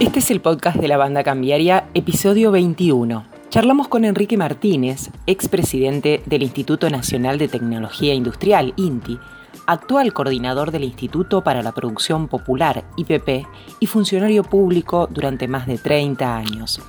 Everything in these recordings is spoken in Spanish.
Este es el podcast de la banda cambiaria, episodio 21. Charlamos con Enrique Martínez, expresidente del Instituto Nacional de Tecnología Industrial, INTI, actual coordinador del Instituto para la Producción Popular, IPP, y funcionario público durante más de 30 años.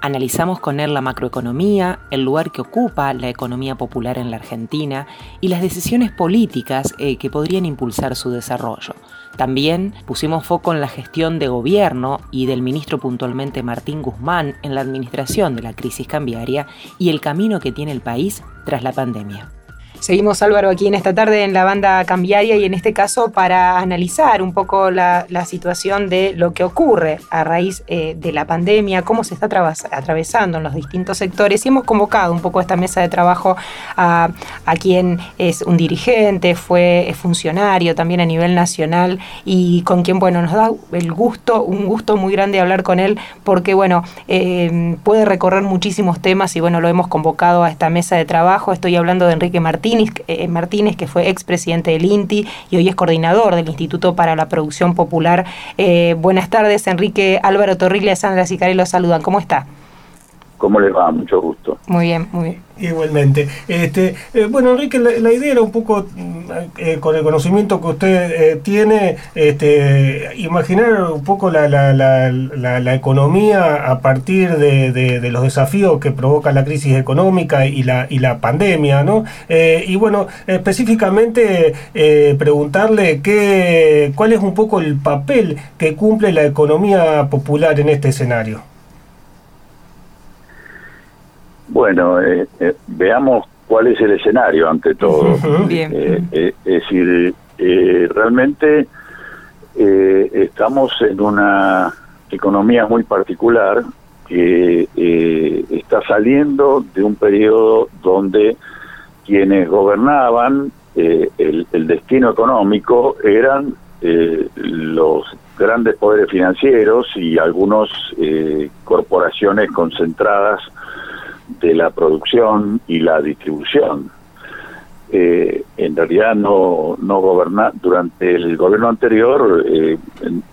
Analizamos con él la macroeconomía, el lugar que ocupa la economía popular en la Argentina y las decisiones políticas eh, que podrían impulsar su desarrollo. También pusimos foco en la gestión de gobierno y del ministro puntualmente Martín Guzmán en la administración de la crisis cambiaria y el camino que tiene el país tras la pandemia. Seguimos Álvaro aquí en esta tarde en la banda cambiaria y en este caso para analizar un poco la, situación de lo que ocurre a raíz eh, de la pandemia, cómo se está atravesando en los distintos sectores y hemos convocado un poco a esta mesa de trabajo a, quien es un dirigente, fue funcionario también a nivel nacional y con quien bueno nos da el gusto, un gusto muy grande hablar con él porque bueno eh, puede recorrer muchísimos temas y bueno lo hemos convocado a esta mesa de trabajo. Estoy hablando de Enrique Martínez eh, Martínez, que fue expresidente del INTI y hoy es coordinador del Instituto para la Producción Popular. Eh, buenas tardes, Enrique Álvaro Torrilla, Sandra Sicarello los saludan. ¿Cómo está? ¿Cómo le va? Mucho gusto. Muy bien, muy bien. Igualmente. Este, eh, bueno, Enrique, la, idea era un poco, mm, eh, con el conocimiento que usted eh, tiene, este, imaginar un poco la, la, la, economía a partir de, de, los desafíos que provoca la crisis económica y la, y la pandemia, ¿no? y bueno, específicamente preguntarle qué, cuál es un poco el papel que cumple la economía popular en este escenario. Bueno, eh, eh, veamos cuál es el escenario ante todo. Eh, es decir, realmente estamos en una economía muy particular que está saliendo de un periodo donde quienes gobernaban el, el, destino económico eran los grandes poderes financieros y algunas corporaciones concentradas de la producción y la distribución. Eh, en realidad no, no goberna, durante el gobierno anterior eh,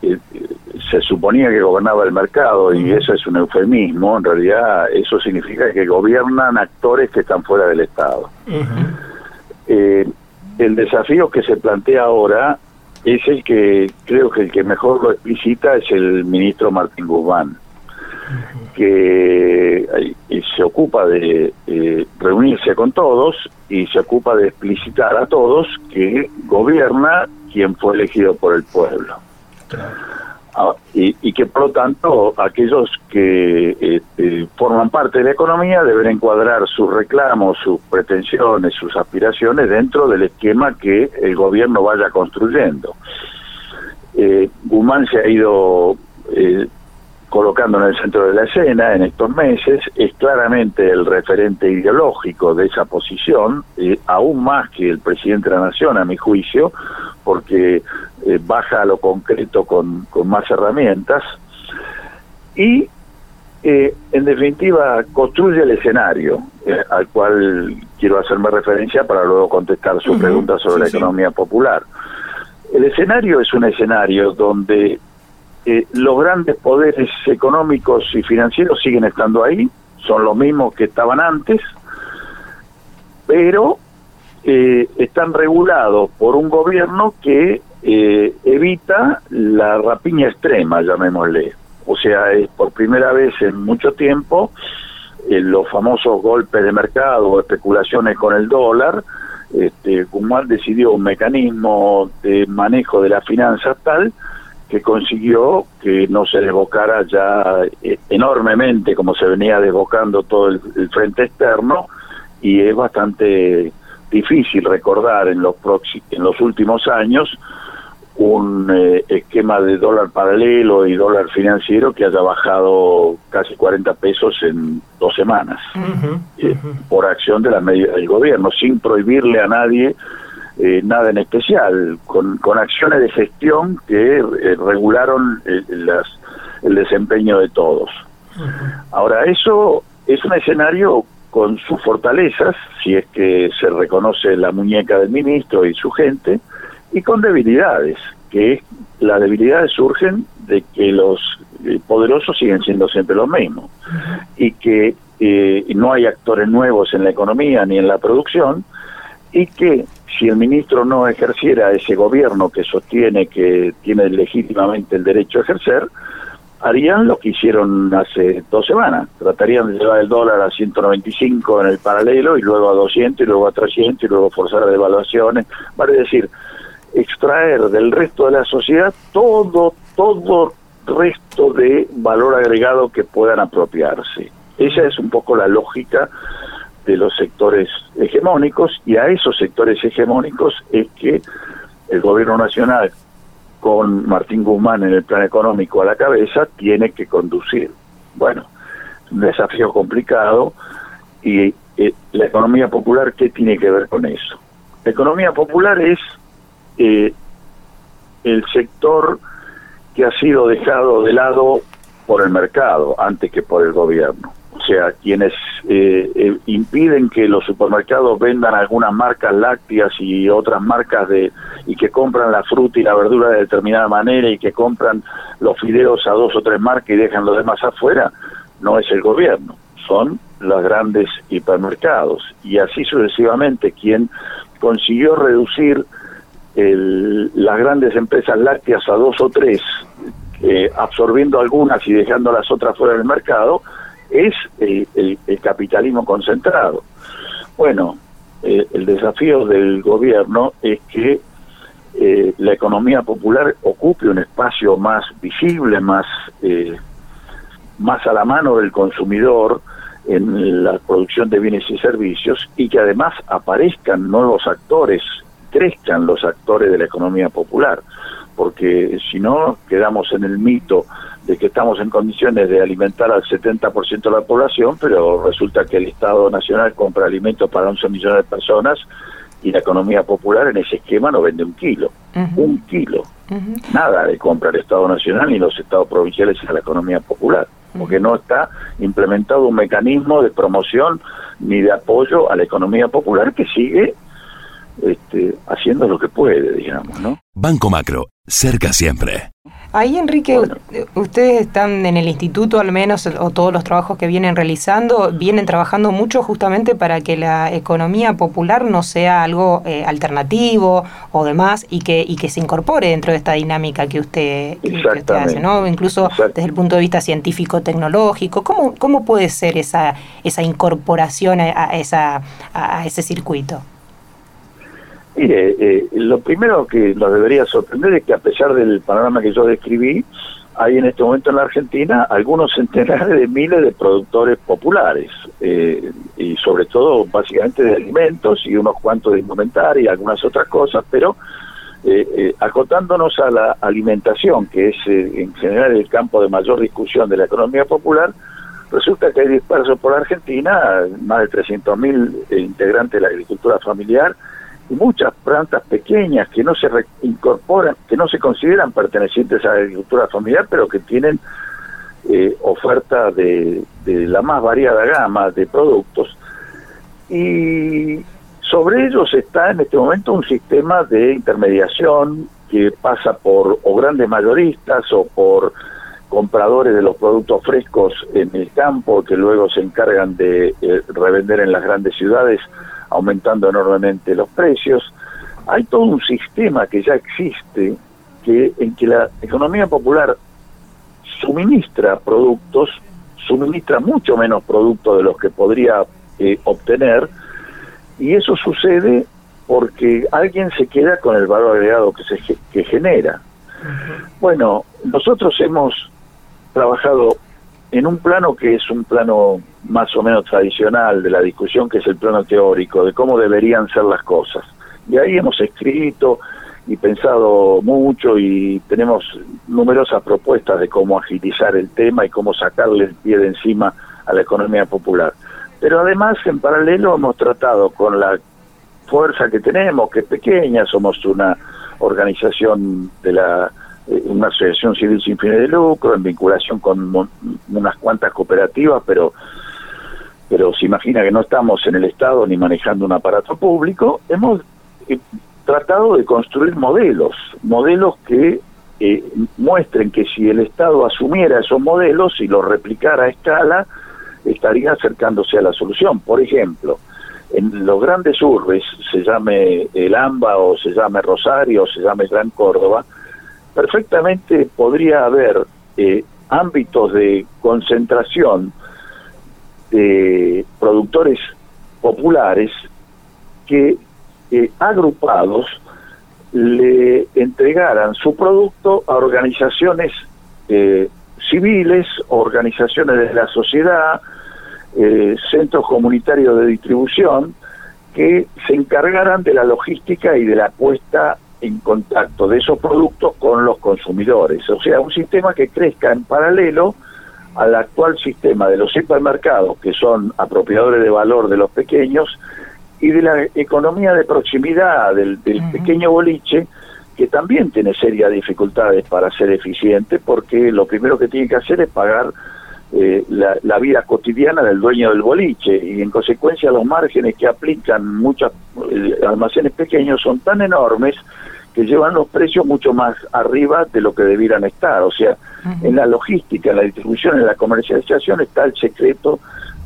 eh, se suponía que gobernaba el mercado y eso es un eufemismo, en realidad eso significa que gobiernan actores que están fuera del Estado. el desafío que se plantea ahora es el que creo que el que mejor lo explicita es el ministro Martín Guzmán que se ocupa de eh, reunirse con todos y se ocupa de explicitar a todos que gobierna quien fue elegido por el pueblo. Ah, y, que por lo tanto aquellos que este, forman parte de la economía deben encuadrar sus reclamos, sus pretensiones, sus aspiraciones dentro del esquema que el gobierno vaya construyendo. Eh, Guzmán se ha ido eh, colocando en el centro de la escena en estos meses, es claramente el referente ideológico de esa posición, eh, aún más que el presidente de la Nación, a mi juicio, porque eh, baja a lo concreto con, con más herramientas. Y, eh, en definitiva, construye el escenario al cual quiero hacerme referencia para luego contestar su pregunta sobre la economía popular. El escenario es un escenario donde eh, los grandes poderes económicos y financieros siguen estando ahí, son los mismos que estaban antes, pero eh, están regulados por un gobierno que eh, evita la rapiña extrema, llamémosle. O sea, es por primera vez en mucho tiempo los famosos golpes de mercado o especulaciones con el dólar, este, Guzmán decidió un mecanismo de manejo de las finanzas tal que consiguió que no se desbocara ya eh, enormemente como se venía desbocando todo el, frente externo y es bastante difícil recordar en los en los últimos años un eh, esquema de dólar paralelo y dólar financiero que haya bajado casi 40 pesos en dos semanas eh, por acción de la medida del gobierno sin prohibirle a nadie eh, nada en especial, con, con acciones de gestión que eh, regularon eh, las, el desempeño de todos. Ahora, eso es un escenario con sus fortalezas, si es que se reconoce la muñeca del ministro y su gente, y con debilidades, que las debilidades surgen de que los eh, poderosos siguen siendo siempre los mismos y que eh, no hay actores nuevos en la economía ni en la producción y que si el ministro no ejerciera ese gobierno que sostiene que tiene legítimamente el derecho a ejercer, harían lo que hicieron hace dos semanas. Tratarían de llevar el dólar a 195 en el paralelo y luego a 200 y luego a 300 y luego forzar devaluaciones. Vale decir, extraer del resto de la sociedad todo, todo resto de valor agregado que puedan apropiarse. Esa es un poco la lógica de los sectores hegemónicos y a esos sectores hegemónicos es que el gobierno nacional con Martín Guzmán en el plan económico a la cabeza tiene que conducir. Bueno, un desafío complicado y eh, la economía popular, ¿qué tiene que ver con eso? La economía popular es eh, el sector que ha sido dejado de lado por el mercado antes que por el gobierno. O sea, quienes eh, eh, impiden que los supermercados vendan algunas marcas lácteas y otras marcas de y que compran la fruta y la verdura de determinada manera y que compran los fideos a dos o tres marcas y dejan los demás afuera, no es el gobierno, son los grandes hipermercados. Y así sucesivamente quien consiguió reducir las grandes empresas lácteas a dos o tres, eh, absorbiendo algunas y dejando las otras fuera del mercado, es el, capitalismo concentrado. Bueno, eh, el desafío del gobierno es que eh, la economía popular ocupe un espacio más visible, más, eh, más a la mano del consumidor en la producción de bienes y servicios y que además aparezcan nuevos actores, crezcan los actores de la economía popular, porque si no quedamos en el mito de que estamos en condiciones de alimentar al 70% de la población, pero resulta que el Estado Nacional compra alimentos para 11 millones de personas y la economía popular en ese esquema no vende un kilo, un kilo. Nada de compra el Estado Nacional ni los Estados provinciales a la economía popular, porque no está implementado un mecanismo de promoción ni de apoyo a la economía popular que sigue este, haciendo lo que puede, digamos, ¿no? Banco Macro, cerca siempre. Ahí, Enrique, ustedes están en el instituto, al menos, o todos los trabajos que vienen realizando, vienen trabajando mucho justamente para que la economía popular no sea algo eh, alternativo o demás y que, y que se incorpore dentro de esta dinámica que usted, hace, ¿no? Incluso desde el punto de vista científico-tecnológico. ¿Cómo, ¿Cómo puede ser esa, esa incorporación a, esa, a ese circuito? Mire, eh, lo primero que nos debería sorprender es que a pesar del panorama que yo describí, hay en este momento en la Argentina algunos centenares de miles de productores populares, eh, y sobre todo básicamente de alimentos y unos cuantos de indumentaria y algunas otras cosas, pero eh, acotándonos a la alimentación, que es en general el campo de mayor discusión de la economía popular, resulta que hay dispersos por Argentina más de 300.000 integrantes de la agricultura familiar, y muchas plantas pequeñas que no se incorporan, que no se consideran pertenecientes a la agricultura familiar, pero que tienen eh, oferta de, la más variada gama de productos. Y sobre ellos está en este momento un sistema de intermediación que pasa por o grandes mayoristas o por compradores de los productos frescos en el campo que luego se encargan de eh, revender en las grandes ciudades aumentando enormemente los precios. Hay todo un sistema que ya existe que en que la economía popular suministra productos, suministra mucho menos productos de los que podría eh, obtener, y eso sucede porque alguien se queda con el valor agregado que se que genera. Bueno, nosotros hemos trabajado en un plano que es un plano más o menos tradicional de la discusión, que es el plano teórico, de cómo deberían ser las cosas. Y ahí hemos escrito y pensado mucho y tenemos numerosas propuestas de cómo agilizar el tema y cómo sacarle el pie de encima a la economía popular. Pero además, en paralelo, hemos tratado con la fuerza que tenemos, que es pequeña, somos una organización de la eh, una asociación civil sin fines de lucro, en vinculación con unas cuantas cooperativas, pero pero se imagina que no estamos en el Estado ni manejando un aparato público, hemos eh, tratado de construir modelos, modelos que eh, muestren que si el Estado asumiera esos modelos y los replicara a escala, estaría acercándose a la solución. Por ejemplo, en los grandes urbes, se llame el AMBA o se llame Rosario o se llame Gran Córdoba, perfectamente podría haber eh, ámbitos de concentración de productores populares que eh, agrupados le entregaran su producto a organizaciones eh, civiles, organizaciones de la sociedad, eh, centros comunitarios de distribución, que se encargaran de la logística y de la puesta en contacto de esos productos con los consumidores. O sea, un sistema que crezca en paralelo al actual sistema de los hipermercados, que son apropiadores de valor de los pequeños, y de la economía de proximidad del, pequeño boliche, que también tiene serias dificultades para ser eficiente, porque lo primero que tiene que hacer es pagar eh, la, vida cotidiana del dueño del boliche, y en consecuencia los márgenes que aplican muchos eh, almacenes pequeños son tan enormes que llevan los precios mucho más arriba de lo que debieran estar. O sea, en la logística, en la distribución, en la comercialización está el secreto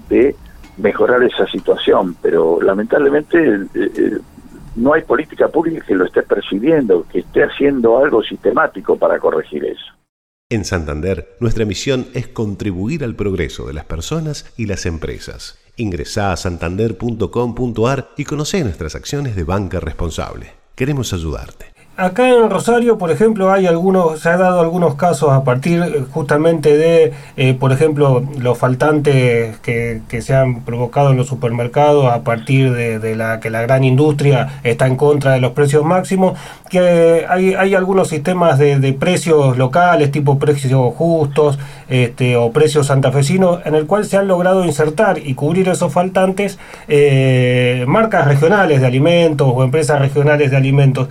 de mejorar esa situación, pero lamentablemente eh, eh, no hay política pública que lo esté percibiendo, que esté haciendo algo sistemático para corregir eso. En Santander, nuestra misión es contribuir al progreso de las personas y las empresas. Ingresá a santander.com.ar y conoce nuestras acciones de banca responsable. Queremos ayudarte. Acá en Rosario, por ejemplo, hay algunos, se ha dado algunos casos a partir eh, justamente de, eh, por ejemplo, los faltantes que, se han provocado en los supermercados a partir de, la que la gran industria está en contra de los precios máximos, que hay, hay algunos sistemas de, precios locales, tipo precios justos este, o precios santafesinos, en el cual se han logrado insertar y cubrir esos faltantes eh, marcas regionales de alimentos o empresas regionales de alimentos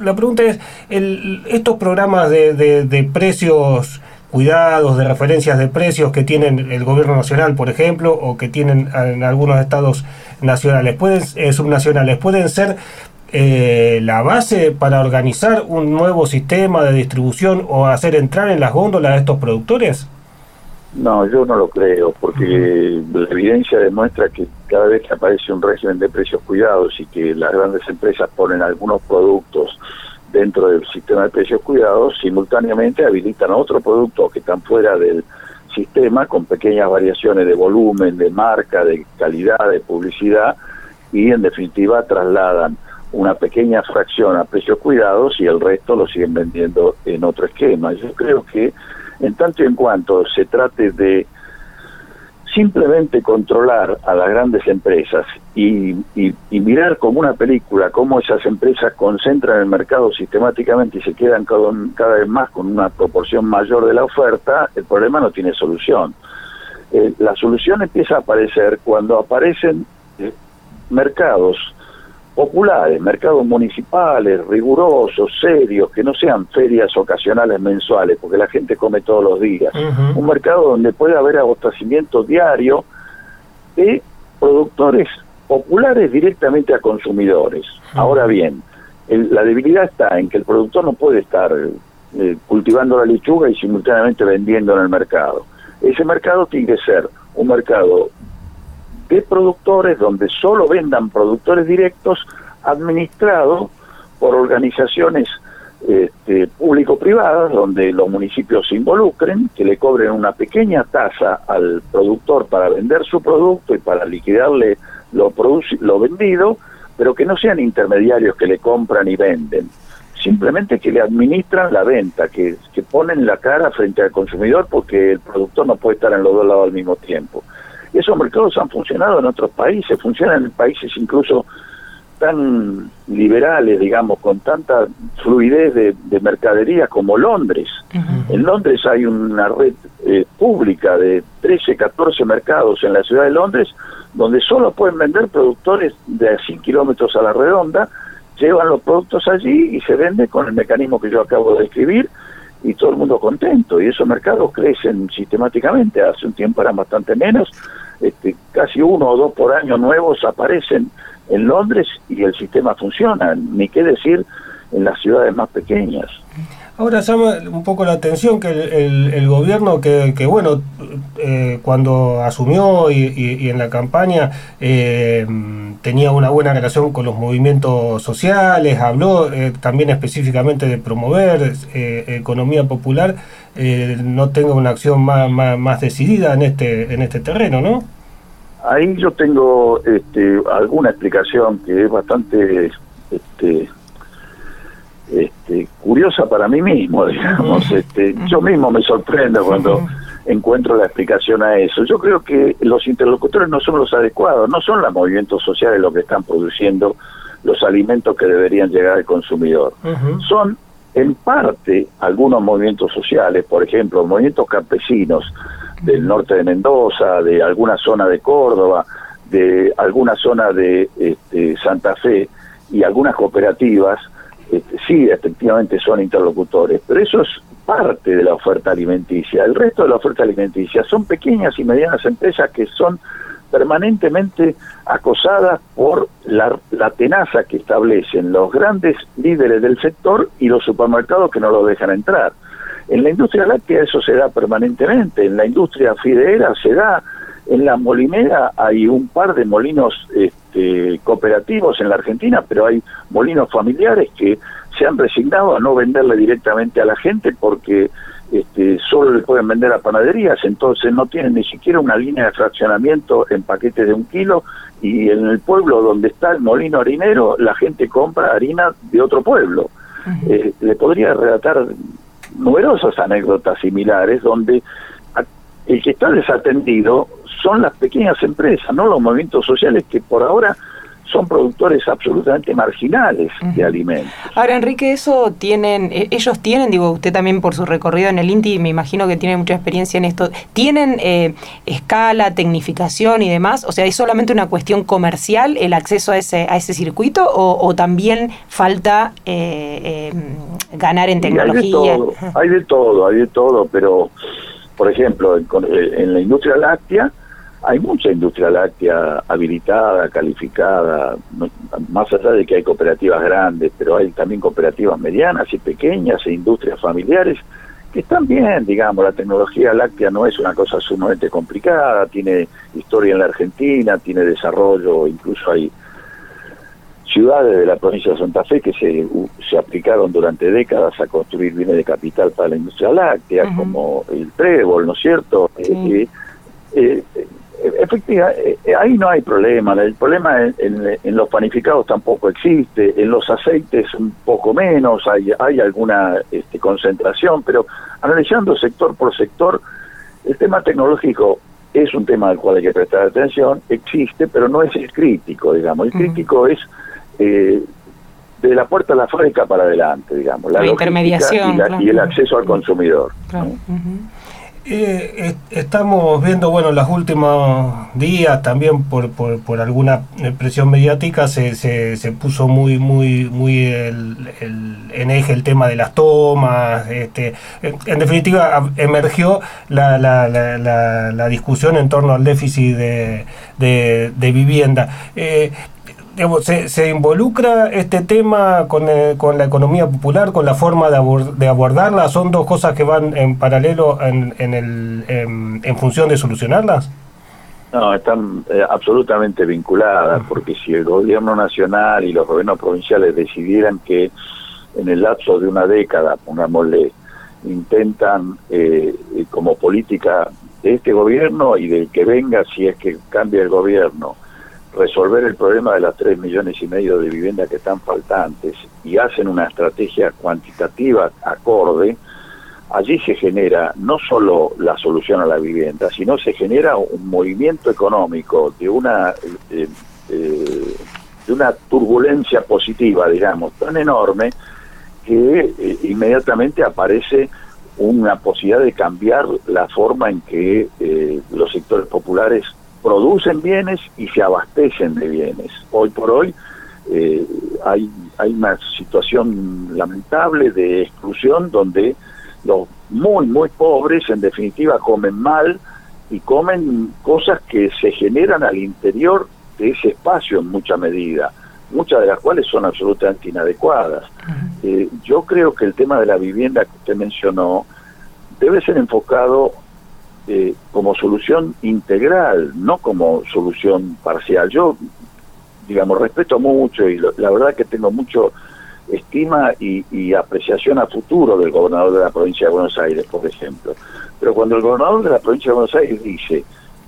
la pregunta es, estos programas de, precios cuidados, de referencias de precios que tienen el gobierno nacional, por ejemplo, o que tienen en algunos estados nacionales, pueden, eh, subnacionales, pueden ser eh, la base para organizar un nuevo sistema de distribución o hacer entrar en las góndolas a estos productores? No, yo no lo creo, porque la evidencia demuestra que cada vez que aparece un régimen de precios cuidados y que las grandes empresas ponen algunos productos dentro del sistema de precios cuidados, simultáneamente habilitan otro producto que están fuera del sistema con pequeñas variaciones de volumen, de marca, de calidad, de publicidad y en definitiva trasladan una pequeña fracción a precios cuidados y el resto lo siguen vendiendo en otro esquema. Yo creo que en tanto y en cuanto se trate de simplemente controlar a las grandes empresas y, mirar como una película cómo esas empresas concentran el mercado sistemáticamente y se quedan cada, vez más con una proporción mayor de la oferta, el problema no tiene solución. Eh, la solución empieza a aparecer cuando aparecen eh, mercados populares, mercados municipales, rigurosos, serios, que no sean ferias ocasionales mensuales, porque la gente come todos los días. Un mercado donde puede haber abastecimiento diario de productores populares directamente a consumidores. Ahora bien, la debilidad está en que el productor no puede estar eh, cultivando la lechuga y simultáneamente vendiendo en el mercado. Ese mercado tiene que ser un mercado de productores donde solo vendan productores directos administrados por organizaciones este, público-privadas donde los municipios se involucren, que le cobren una pequeña tasa al productor para vender su producto y para liquidarle lo, lo vendido, pero que no sean intermediarios que le compran y venden, simplemente que le administran la venta, que, que ponen la cara frente al consumidor porque el productor no puede estar en los dos lados al mismo tiempo. Esos mercados han funcionado en otros países, funcionan en países incluso tan liberales, digamos, con tanta fluidez de, mercadería como Londres. En Londres hay una red eh, pública de 13, 14 mercados en la ciudad de Londres donde solo pueden vender productores de 100 kilómetros a la redonda, llevan los productos allí y se vende con el mecanismo que yo acabo de describir y todo el mundo contento. Y esos mercados crecen sistemáticamente. Hace un tiempo eran bastante menos, este, casi uno o dos por año nuevos aparecen en Londres y el sistema funciona, ni qué decir en las ciudades más pequeñas. Ahora llama un poco la atención que el, gobierno que, bueno, eh, cuando asumió y, en la campaña eh, tenía una buena relación con los movimientos sociales, habló eh, también específicamente de promover economía popular, no tenga una acción más, más, decidida en este, en este terreno, ¿no? Ahí yo tengo este, alguna explicación que es bastante... Este, este, curiosa para mí mismo, digamos. Este, yo mismo me sorprendo cuando encuentro la explicación a eso. Yo creo que los interlocutores no son los adecuados, no son los movimientos sociales los que están produciendo los alimentos que deberían llegar al consumidor. Son en parte algunos movimientos sociales, por ejemplo, movimientos campesinos del norte de Mendoza, de alguna zona de Córdoba, de alguna zona de este, Santa Fe y algunas cooperativas este, sí, efectivamente son interlocutores, pero eso es parte de la oferta alimenticia. El resto de la oferta alimenticia son pequeñas y medianas empresas que son permanentemente acosadas por la, tenaza que establecen los grandes líderes del sector y los supermercados que no lo dejan entrar. En la industria láctea eso se da permanentemente, en la industria fideera se da, en la molinera hay un par de molinos este, cooperativos en la Argentina, pero hay molinos familiares que se han resignado a no venderle directamente a la gente porque este, solo le pueden vender a panaderías, entonces no tienen ni siquiera una línea de fraccionamiento en paquetes de un kilo y en el pueblo donde está el molino harinero la gente compra harina de otro pueblo. Eh, le podría relatar numerosas anécdotas similares donde el que está desatendido son las pequeñas empresas, no los movimientos sociales que por ahora son productores absolutamente marginales de alimentos. Ahora, Enrique, eso tienen, eh, ellos tienen, digo, usted también por su recorrido en el INTI, me imagino que tiene mucha experiencia en esto, ¿tienen eh, escala, tecnificación y demás? O sea, ¿es solamente una cuestión comercial el acceso a ese, a ese circuito o, también falta eh, ganar en tecnología? Hay de, todo, hay de todo, hay de todo, pero, por ejemplo, en la industria láctea, hay mucha industria láctea habilitada, calificada, más allá de que hay cooperativas grandes, pero hay también cooperativas medianas y pequeñas e industrias familiares que están bien, digamos, la tecnología láctea no es una cosa sumamente complicada, tiene historia en la Argentina, tiene desarrollo, incluso hay ciudades de la provincia de Santa Fe que se, se aplicaron durante décadas a construir bienes de capital para la industria láctea, como el Trébol, ¿no es cierto? Eh, eh, eh, Efectivamente, eh, ahí no hay problema. El problema en, los panificados tampoco existe. En los aceites un poco menos, hay, hay alguna este, concentración, pero analizando sector por sector, el tema tecnológico es un tema al cual hay que prestar atención, existe, pero no es el crítico, digamos. El crítico es eh, de la puerta a la fábrica para adelante, digamos. La, intermediación. Y, el acceso al consumidor. Eh, estamos viendo, bueno, en los últimos días también por, por, alguna presión mediática se, se, puso muy muy muy el, en eje el tema de las tomas. Este, en, definitiva, emergió la, la, la, la, discusión en torno al déficit de, de, vivienda. Eh, se, involucra este tema con, eh, con, la economía popular, con la forma de, de, abordarla? ¿Son dos cosas que van en paralelo en, en, el, en, función de solucionarlas? No, están eh, absolutamente vinculadas, porque si el gobierno nacional y los gobiernos provinciales decidieran que en el lapso de una década, pongámosle, intentan eh, como política de este gobierno y del que venga si es que cambia el gobierno, resolver el problema de las tres millones y medio de viviendas que están faltantes y hacen una estrategia cuantitativa acorde, allí se genera no solo la solución a la vivienda, sino se genera un movimiento económico de una eh, eh, de una turbulencia positiva, digamos, tan enorme que eh, inmediatamente aparece una posibilidad de cambiar la forma en que los sectores populares producen bienes y se abastecen de bienes. Hoy por hoy eh, hay, hay una situación lamentable de exclusión donde los muy, muy pobres en definitiva comen mal y comen cosas que se generan al interior de ese espacio en mucha medida, muchas de las cuales son absolutamente inadecuadas. eh, yo creo que el tema de la vivienda que usted mencionó debe ser enfocado eh, como solución integral, no como solución parcial. Yo, digamos, respeto mucho y la verdad que tengo mucho estima y, apreciación a futuro del gobernador de la provincia de Buenos Aires, por ejemplo. Pero cuando el gobernador de la provincia de Buenos Aires dice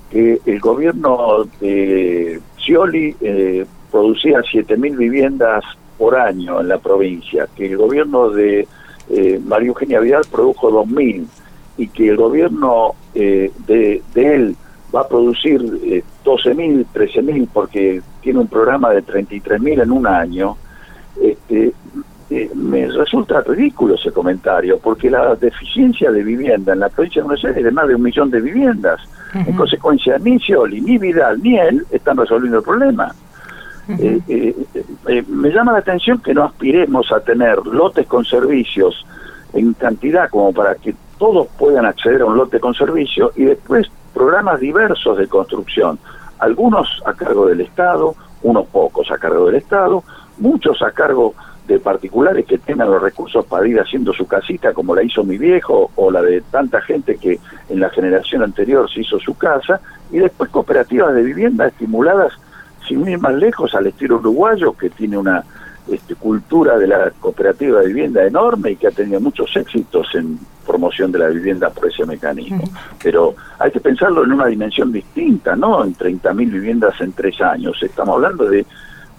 que el gobierno de Scioli eh, producía 7.000 viviendas por año en la provincia, que el gobierno de eh, María Eugenia Vidal produjo 2.000 y que el gobierno eh, de, de, él va a producir eh, 12.000, 13.000 porque tiene un programa de 33.000 en un año, este, eh, me resulta ridículo ese comentario, porque la deficiencia de vivienda en la provincia de Buenos Aires es de más de un millón de viviendas. En consecuencia, ni Scioli, ni Vidal, ni él están resolviendo el problema. Eh, eh, me llama la atención que no aspiremos a tener lotes con servicios en cantidad como para que todos puedan acceder a un lote con servicio y después programas diversos de construcción, algunos a cargo del Estado, unos pocos a cargo del Estado, muchos a cargo de particulares que tengan los recursos para ir haciendo su casita como la hizo mi viejo o la de tanta gente que en la generación anterior se hizo su casa y después cooperativas de vivienda estimuladas sin ir más lejos al estilo uruguayo que tiene una este, cultura de la cooperativa de vivienda enorme y que ha tenido muchos éxitos en promoción de la vivienda por ese mecanismo. Pero hay que pensarlo en una dimensión distinta, no en 30.000 viviendas en tres años. Estamos hablando de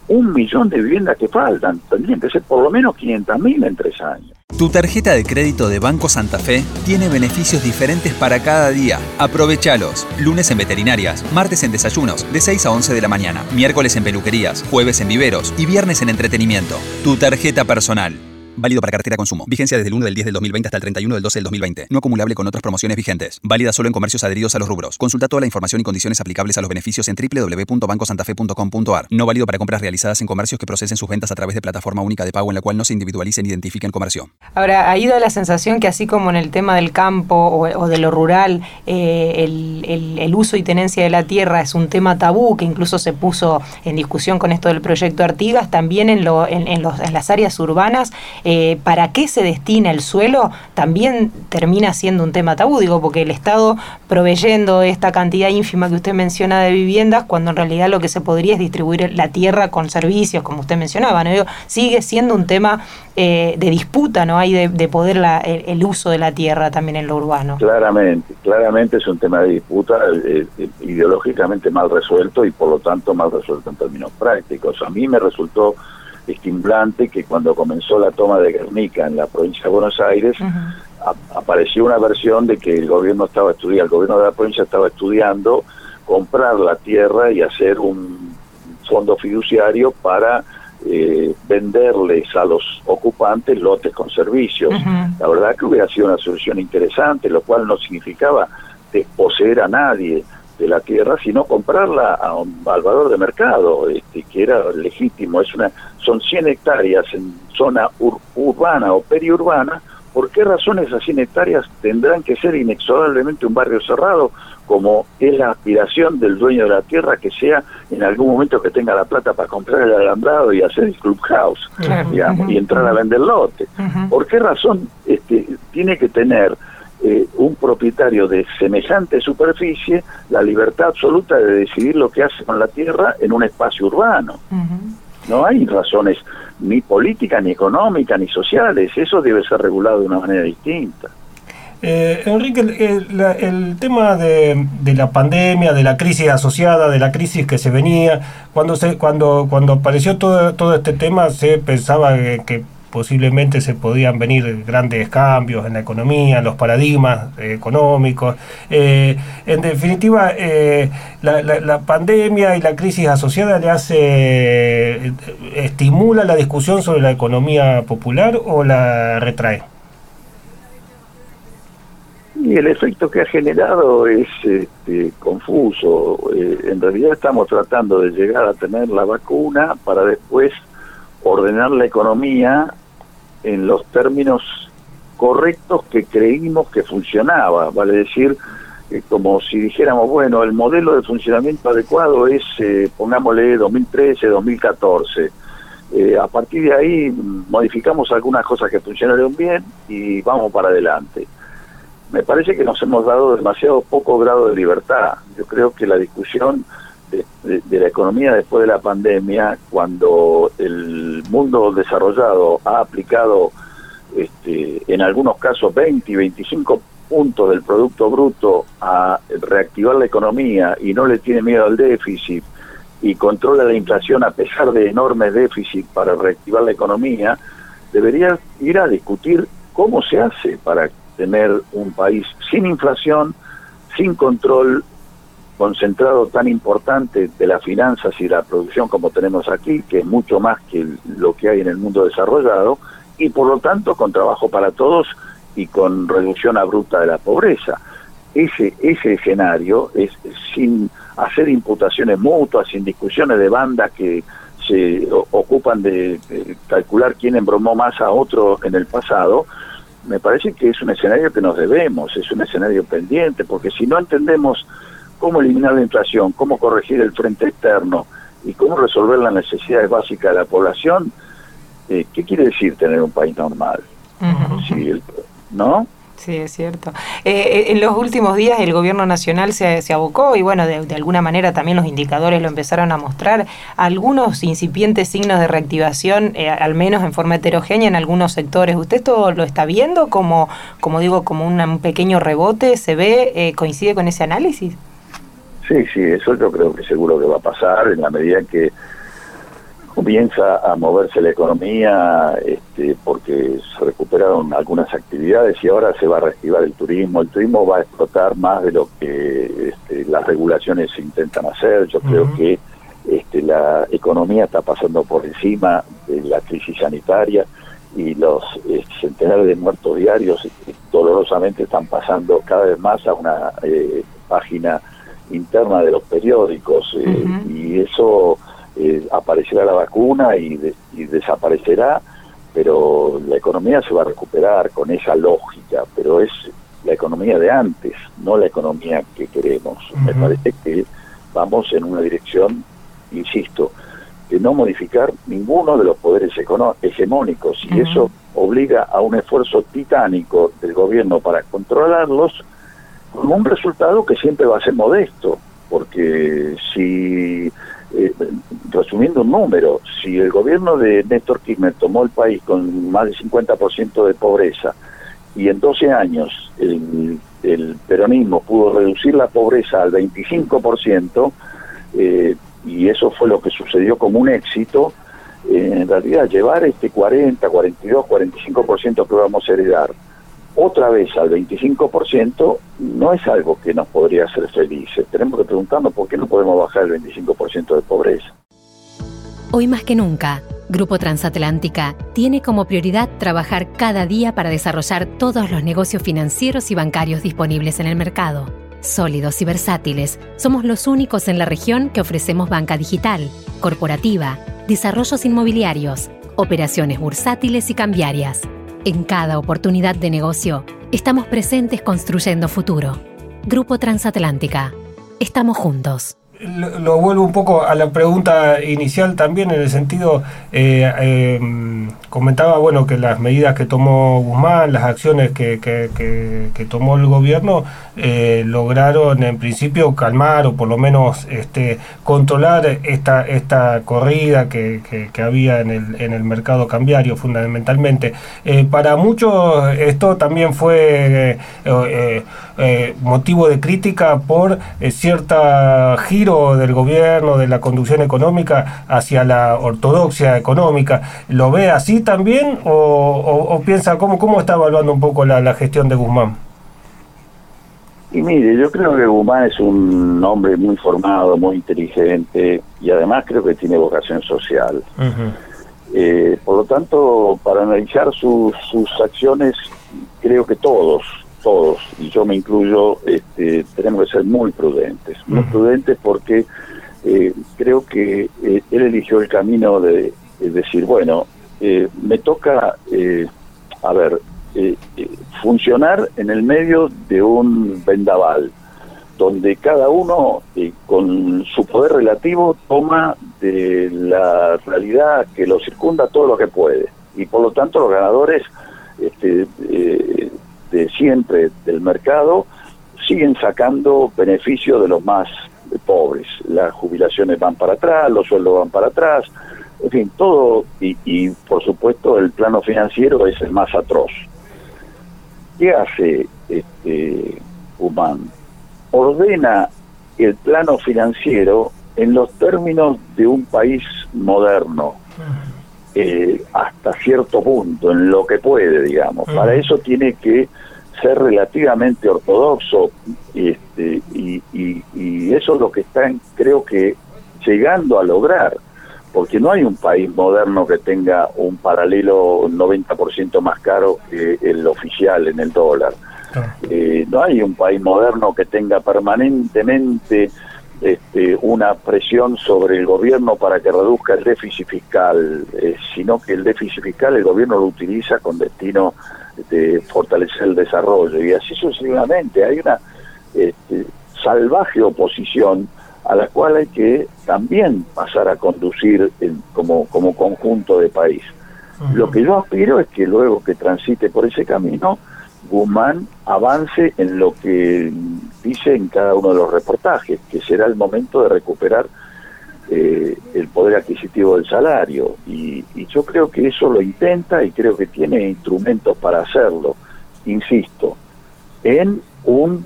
un millón de viviendas que faltan. Tendrían que ser por lo menos 500.000 en tres años. Tu tarjeta de crédito de Banco Santa Fe tiene beneficios diferentes para cada día. Aprovechalos. Lunes en veterinarias, martes en desayunos, de 6 a 11 de la mañana, miércoles en peluquerías, jueves en viveros y viernes en entretenimiento. Tu tarjeta personal. Válido para cartera consumo. Vigencia desde el 1 del 10 del 2020 hasta el 31 del 12 del 2020. No acumulable con otras promociones vigentes. Válida solo en comercios adheridos a los rubros. Consulta toda la información y condiciones aplicables a los beneficios en www.bancosantafe.com.ar. No válido para compras realizadas en comercios que procesen sus ventas a través de plataforma única de pago en la cual no se individualicen ni identifiquen comercio. Ahora, ha ido la sensación que así como en el tema del campo o, de lo rural, eh, el, uso y tenencia de la tierra es un tema tabú que incluso se puso en discusión con esto del proyecto Artigas, también en, lo, en, en las áreas urbanas para qué se destina el suelo también termina siendo un tema tabú, digo, porque el Estado proveyendo esta cantidad ínfima que usted menciona de viviendas, cuando en realidad lo que se podría es distribuir la tierra con servicios, como usted mencionaba, ¿no? sigue siendo un tema eh, de disputa, ¿no? Hay de, poder el, uso de la tierra también en lo urbano. Claramente, claramente es un tema de disputa eh, ideológicamente mal resuelto y por lo tanto mal resuelto en términos prácticos. A mí me resultó estimulante que cuando comenzó la toma de Guernica en la provincia de Buenos Aires, apareció una versión de que el gobierno estaba estudiando, el gobierno de la provincia estaba estudiando comprar la tierra y hacer un fondo fiduciario para eh, venderles a los ocupantes lotes con servicios. La verdad que hubiera sido una solución interesante, lo cual no significaba desposeer a nadie de la tierra, sino comprarla a un, al valor de mercado, este, que era legítimo. Es una, son 100 hectáreas en zona urbana o periurbana. ¿Por qué razón esas 100 hectáreas tendrán que ser inexorablemente un barrio cerrado, como es la aspiración del dueño de la tierra que sea en algún momento que tenga la plata para comprar el alambrado y hacer el clubhouse, y entrar a vender lote? ¿Por qué razón este, tiene que tener eh, un propietario de semejante superficie la libertad absoluta de decidir lo que hace con la tierra en un espacio urbano. No hay razones ni políticas, ni económicas, ni sociales. Eso debe ser regulado de una manera distinta. Eh, Enrique, el, tema de, la pandemia, de la crisis asociada, de la crisis que se venía, cuando se, cuando cuando apareció todo, todo este tema se pensaba que posiblemente se podían venir grandes cambios en la economía, los paradigmas económicos. Eh, en definitiva, eh, la, pandemia y la crisis asociada le hace, estimula la discusión sobre la economía popular o la retrae. Y el efecto que ha generado es este, confuso. Eh, en realidad estamos tratando de llegar a tener la vacuna para después ordenar la economía en los términos correctos que creímos que funcionaba, vale decir, eh, como si dijéramos, bueno, el modelo de funcionamiento adecuado es, eh, pongámosle, 2013, 2014. eh, a partir de ahí modificamos algunas cosas que funcionaron bien y vamos para adelante. Me parece que nos hemos dado demasiado poco grado de libertad. Yo creo que la discusión de, la economía después de la pandemia, cuando el mundo desarrollado ha aplicado este, en algunos casos 20 y 25 puntos del Producto Bruto a reactivar la economía y no le tiene miedo al déficit y controla la inflación a pesar de enormes déficits para reactivar la economía, debería ir a discutir cómo se hace para tener un país sin inflación, sin control concentrado tan importante de las finanzas y la producción como tenemos aquí, que es mucho más que lo que hay en el mundo desarrollado, y por lo tanto con trabajo para todos y con reducción abrupta de la pobreza. Ese, ese escenario es sin hacer imputaciones mutuas, sin discusiones de bandas que se ocupan de, calcular quién embromó más a otro en el pasado, me parece que es un escenario que nos debemos, es un escenario pendiente, porque si no entendemos cómo eliminar la inflación, cómo corregir el frente externo y cómo resolver las necesidades básicas de la población, eh, ¿qué quiere decir tener un país normal? ¿No? Sí, es cierto. Eh, eh, en los últimos días el gobierno nacional se, se abocó y bueno, de, alguna manera también los indicadores lo empezaron a mostrar, algunos incipientes signos de reactivación, al menos en forma heterogénea en algunos sectores. ¿Usted esto lo está viendo como, como digo, como un pequeño rebote? ¿Se ve, coincide con ese análisis? Sí, sí, eso yo creo que seguro que va a pasar en la medida que comienza a moverse la economía, este, porque se recuperaron algunas actividades y ahora se va a reactivar el turismo. El turismo va a explotar más de lo que este, las regulaciones intentan hacer. Yo creo que este, la economía está pasando por encima de la crisis sanitaria y los centenares de muertos diarios dolorosamente están pasando cada vez más a una eh, página interna de los periódicos eh, y eso eh, aparecerá la vacuna y, desaparecerá, pero la economía se va a recuperar con esa lógica, pero es la economía de antes, no la economía que queremos. Me parece que vamos en una dirección, insisto, de no modificar ninguno de los poderes hegemónicos y eso obliga a un esfuerzo titánico del gobierno para controlarlos con un resultado que siempre va a ser modesto, porque si, eh, resumiendo un número, si el gobierno de Néstor Kirchner tomó el país con más del 50% de pobreza y en 12 años el, peronismo pudo reducir la pobreza al 25%, eh, y eso fue lo que sucedió como un éxito, eh, en realidad llevar este 40, 42, 45% que vamos a heredar otra vez al 25% no es algo que nos podría hacer felices. Tenemos que preguntarnos por qué no podemos bajar el 25% de pobreza. Hoy más que nunca, Grupo Transatlántica tiene como prioridad trabajar cada día para desarrollar todos los negocios financieros y bancarios disponibles en el mercado. Sólidos y versátiles, somos los únicos en la región que ofrecemos banca digital, corporativa, desarrollos inmobiliarios, operaciones bursátiles y cambiarias en cada oportunidad de negocio, estamos presentes construyendo futuro. Grupo Transatlántica. Estamos juntos lo, vuelvo un poco a la pregunta inicial también en el sentido eh, em, comentaba bueno que las medidas que tomó Guzmán las acciones que, que, que, tomó el gobierno eh, lograron en principio calmar o por lo menos este controlar esta esta corrida que, había en el, en el mercado cambiario fundamentalmente. Eh, para muchos esto también fue motivo de crítica por cierta giro del gobierno, de la conducción económica hacia la ortodoxia económica. ¿Lo ve así también o, piensa cómo, cómo está evaluando un poco la, gestión de Guzmán? Y mire, yo creo que Guzmán es un hombre muy formado, muy inteligente y además creo que tiene vocación social. Eh, por lo tanto, para analizar sus, sus acciones, creo que todos, todos, y yo me incluyo, este, tenemos que ser muy prudentes, muy prudentes porque eh, creo que eh, él eligió el camino de, decir, bueno, eh, me toca, a ver, funcionar en el medio de un vendaval, donde cada uno eh, con su poder relativo toma de la realidad que lo circunda todo lo que puede. Y por lo tanto los ganadores este, eh, de siempre del mercado siguen sacando beneficios de los más pobres. Las jubilaciones van para atrás, los sueldos van para atrás, en fin, todo, y, y por supuesto el plano financiero es el más atroz. ¿Qué hace este, Humán? Ordena el plano financiero en los términos de un país moderno, eh, hasta cierto punto, en lo que puede, digamos. Para eso tiene que ser relativamente ortodoxo este, y, y, eso es lo que están, creo que, llegando a lograr, porque no hay un país moderno que tenga un paralelo 90% más caro que el oficial en el dólar. Eh, no hay un país moderno que tenga permanentemente este, una presión sobre el gobierno para que reduzca el déficit fiscal, eh, sino que el déficit fiscal el gobierno lo utiliza con destino de fortalecer el desarrollo y así sucesivamente. Hay una este, salvaje oposición a la cual hay que también pasar a conducir como, como conjunto de país. Lo que yo aspiro es que luego que transite por ese camino, Guzmán avance en lo que dice en cada uno de los reportajes, que será el momento de recuperar eh, el poder adquisitivo del salario. Y, y, yo creo que eso lo intenta y creo que tiene instrumentos para hacerlo, insisto, en un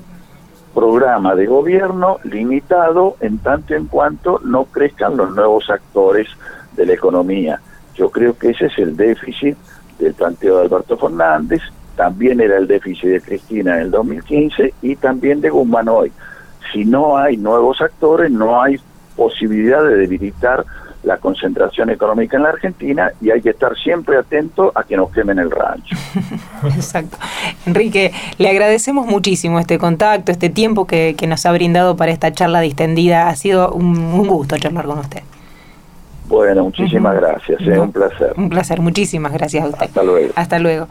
programa de gobierno limitado en tanto en cuanto no crezcan los nuevos actores de la economía. Yo creo que ese es el déficit del planteo de Alberto Fernández, también era el déficit de Cristina en el 2015 y también de Guzmán hoy. Si no hay nuevos actores, no hay posibilidad de debilitar la concentración económica en la Argentina y hay que estar siempre atento a que nos quemen el rancho. Exacto. Enrique, le agradecemos muchísimo este contacto, este tiempo que, nos ha brindado para esta charla distendida. Ha sido un, gusto charlar con usted. Bueno, muchísimas gracias, es un placer. Un placer, muchísimas gracias a usted. Hasta luego. Hasta luego.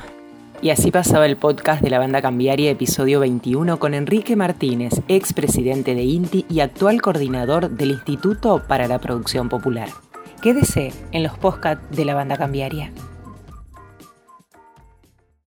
Y así pasaba el podcast de la banda Cambiaria, episodio 21, con Enrique Martínez, expresidente de INTI y actual coordinador del Instituto para la Producción Popular. Quédese en los podcasts de la banda Cambiaria.